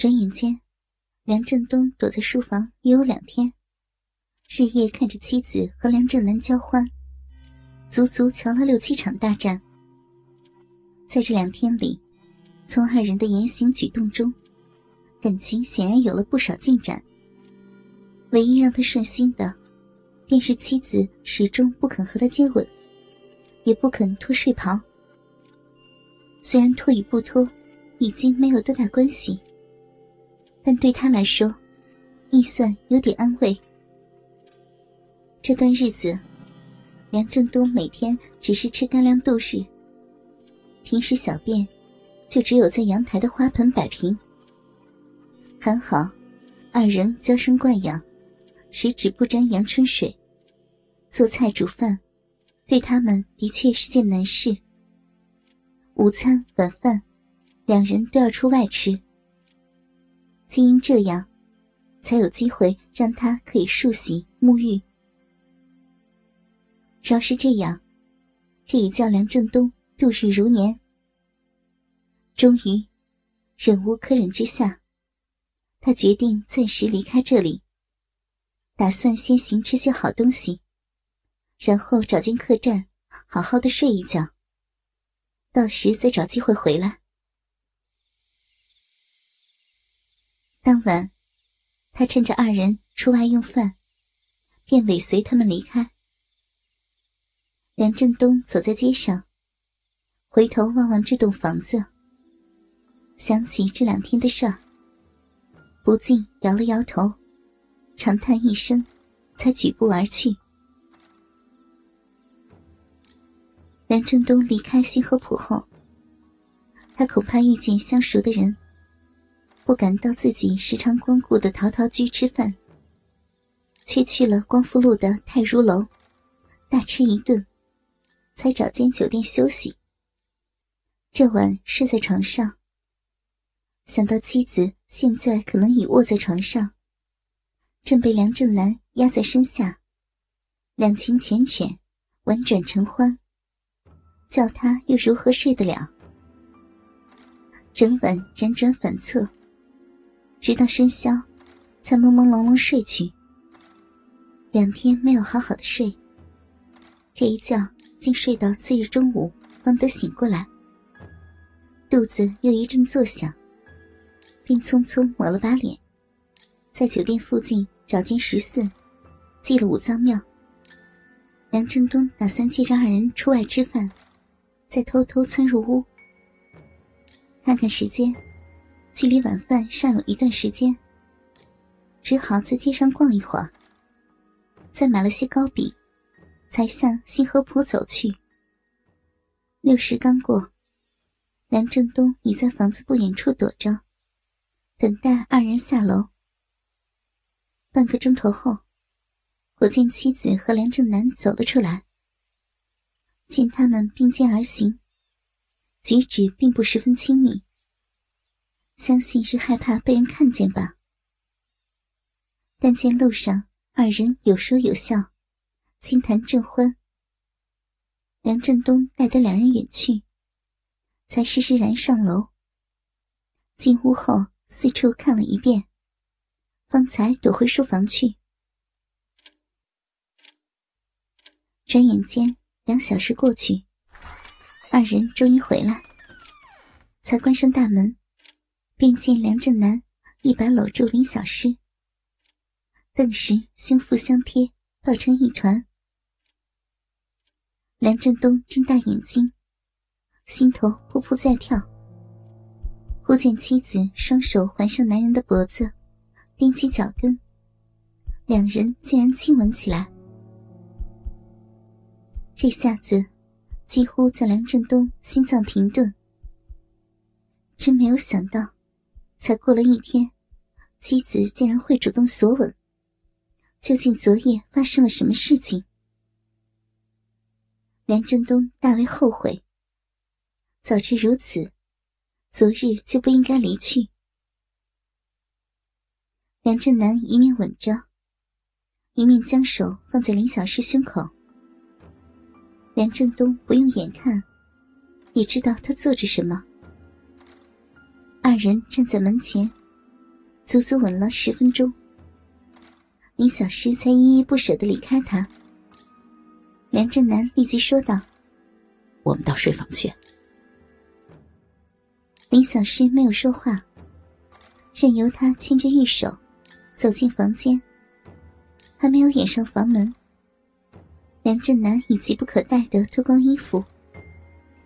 转眼间，梁振东躲在书房约有两天，日夜看着妻子和梁振南交欢，足足瞧了六七场大战。在这两天里，从二人的言行举动中，感情显然有了不少进展。唯一让他顺心的，便是妻子始终不肯和他接吻，也不肯脱睡袍。虽然脱与不脱，已经没有多大关系。但对他来说，亦算有点安慰。这段日子，梁振东每天只是吃干粮度日。平时小便，就只有在阳台的花盆摆平。还好，二人娇生惯养，十指不沾阳春水。做菜煮饭，对他们的确是件难事。午餐晚饭，两人都要出外吃。竟因这样，才有机会让他可以漱洗沐浴。饶是这样，可以叫梁振东度日如年。终于，忍无可忍之下，他决定暂时离开这里，打算先行吃些好东西，然后找间客栈好好的睡一觉，到时再找机会回来。当晚，他趁着二人出外用饭，便尾随他们离开。梁振东走在街上，回头望望这栋房子，想起这两天的事儿，不禁摇了摇头，长叹一声，才举步而去。梁振东离开新河浦后，他恐怕遇见相熟的人。不敢到自己时常光顾的陶陶居吃饭，却去了光复路的泰如楼，大吃一顿，才找间酒店休息。这晚睡在床上，想到妻子现在可能已卧在床上，正被梁正南压在身下，两情缱绻，婉转成欢，叫他又如何睡得了？整晚辗转反侧。直到深宵，才朦朦胧胧睡去。两天没有好好的睡，这一觉竟睡到次日中午方得醒过来。肚子又一阵作响，便匆匆抹了把脸，在酒店附近找间食肆，祭了五脏庙。梁振东打算借着二人出外吃饭，再偷偷窜入屋，看看时间。距离晚饭尚有一段时间，只好在街上逛一会儿。再买了些糕饼，才向新河浦走去。六时刚过，梁振东已在房子不远处躲着，等待二人下楼。半个钟头后，我见妻子和梁正南走了出来。见他们并肩而行，举止并不十分亲密。相信是害怕被人看见吧。但见路上二人有说有笑，轻谈正欢。梁振东带得两人远去，才施施然上楼。进屋后四处看了一遍，方才躲回书房去。转眼间两小时过去，二人终于回来，才关上大门。便见梁振南一把搂住林小诗，顿时胸腹相贴，抱成一团。梁振东睁大眼睛，心头扑扑在跳。忽见妻子双手环上男人的脖子，踮起脚跟，两人竟然亲吻起来。这下子，几乎叫梁振东心脏停顿。真没有想到。才过了一天，妻子竟然会主动索吻。究竟昨夜发生了什么事情？梁振东大为后悔。早知如此，昨日就不应该离去。梁振南一面吻着，一面将手放在林小诗胸口。梁振东不用眼看，也知道他做着什么。二人站在门前，足足吻了十分钟，林小诗才依依不舍的离开他。梁振南立即说道：“我们到睡房去。”林小诗没有说话，任由他牵着玉手走进房间。还没有掩上房门，梁振南已急不可待的脱光衣服，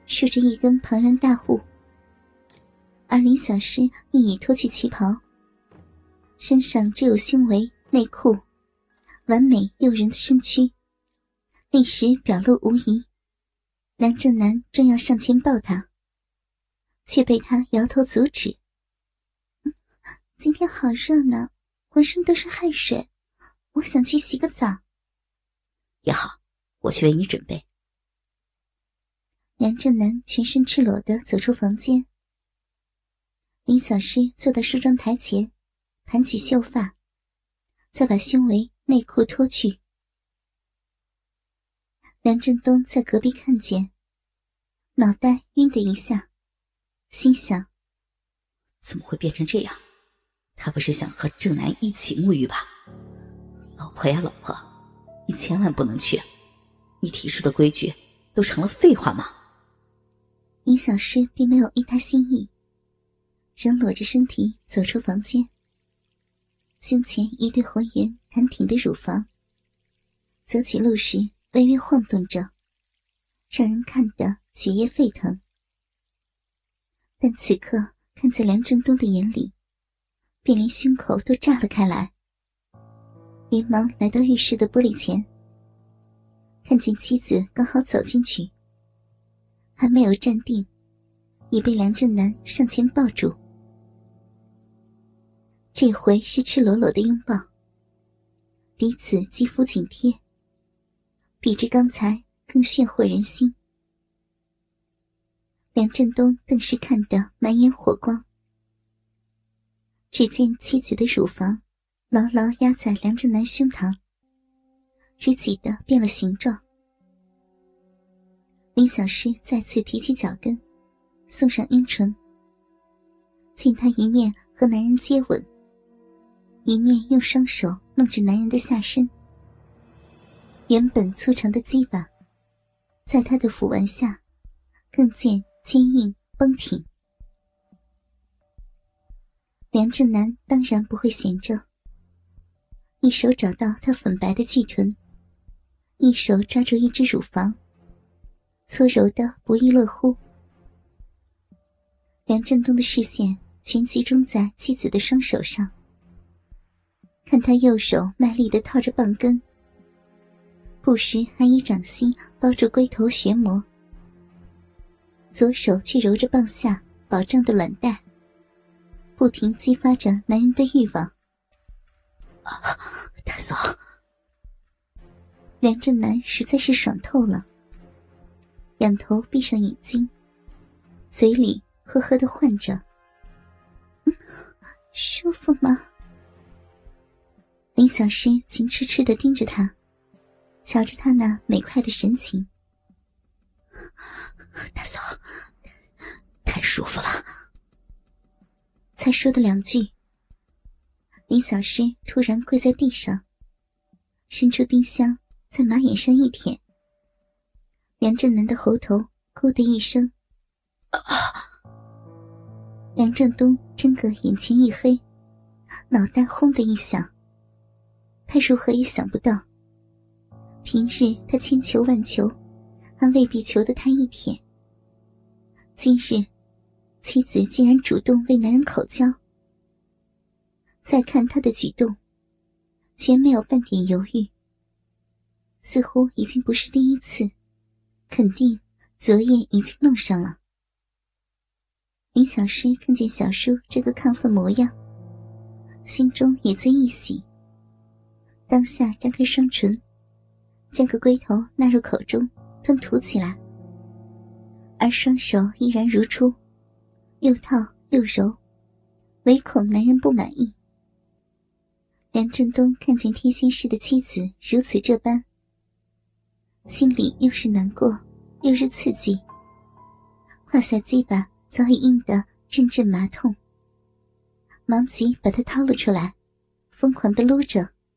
竖着一根庞然大物，而林小诗亦已脱去旗袍，身上只有胸围、内裤，完美诱人的身躯，立时表露无遗。梁正南正要上前抱她，却被他摇头阻止：“ 今天好热闹，浑身都是汗水。”我想去洗个澡。也好，我去为你准备。梁正南全身赤裸的走出房间。林小诗坐在梳妆台前，盘起秀发，再把胸围、内裤脱去。梁振东在隔壁看见，脑袋晕的一下，心想：怎么会变成这样？他不是想和正南一起沐浴吧？老婆呀，老婆，你千万不能去！你提出的规矩都成了废话吗？林小诗并没有依他心意，仍裸着身体走出房间。胸前一对浑圆弹挺的乳房，走起路时微微晃动着，让人看得血液沸腾。但此刻看在梁振东的眼里，便连胸口都炸了开来。连忙来到浴室的玻璃前，看见妻子刚好走进去，还没有站定，已被梁振南上前抱住。这回是赤裸裸的拥抱，彼此肌肤紧贴，比之刚才更炫惑人心。梁振东顿时看得满眼火光，只见妻子的乳房。牢牢压在梁振南胸膛，只挤得变了形状。林小诗再次提起脚跟，送上阴唇。见他一面和男人接吻，一面用双手弄着男人的下身。原本粗长的鸡巴，在他的抚玩下，更见坚硬绷挺。梁振南当然不会闲着。一手找到他粉白的巨臀，一手抓住一只乳房，搓揉的不亦乐乎。梁振东的视线全集中在妻子的双手上，看他右手卖力的套着棒根，不时还以掌心包住龟头旋磨，左手却揉着棒下饱胀的卵袋，不停激发着男人的欲望。大嫂，梁振南实在是爽透了，仰头闭上眼睛，嘴里呵呵的唤着：“舒服吗？”林小诗情痴痴的盯着他，瞧着他那美快的神情。大嫂，太舒服了。才说的两句。林小诗突然跪在地上，伸出丁香在马眼上一舔。梁振南的喉头“咕”的一声，啊！梁振东真个眼前一黑，脑袋轰的一响。他如何也想不到，平日他千求万求，还未必求得他一舔。今日，妻子竟然主动为男人口交。再看他的举动，全没有半点犹豫，似乎已经不是第一次，肯定昨夜已经弄上了。林小诗看见小叔这个亢奋模样，心中也自一喜，当下张开双唇，将个龟头纳入口中吞吐起来，而双手依然如初，又套又揉，唯恐男人不满意。梁振东看见贴心似的妻子如此这般，心里又是难过又是刺激。胯下鸡巴早已硬得阵阵麻痛，忙急把它掏了出来，疯狂的撸着。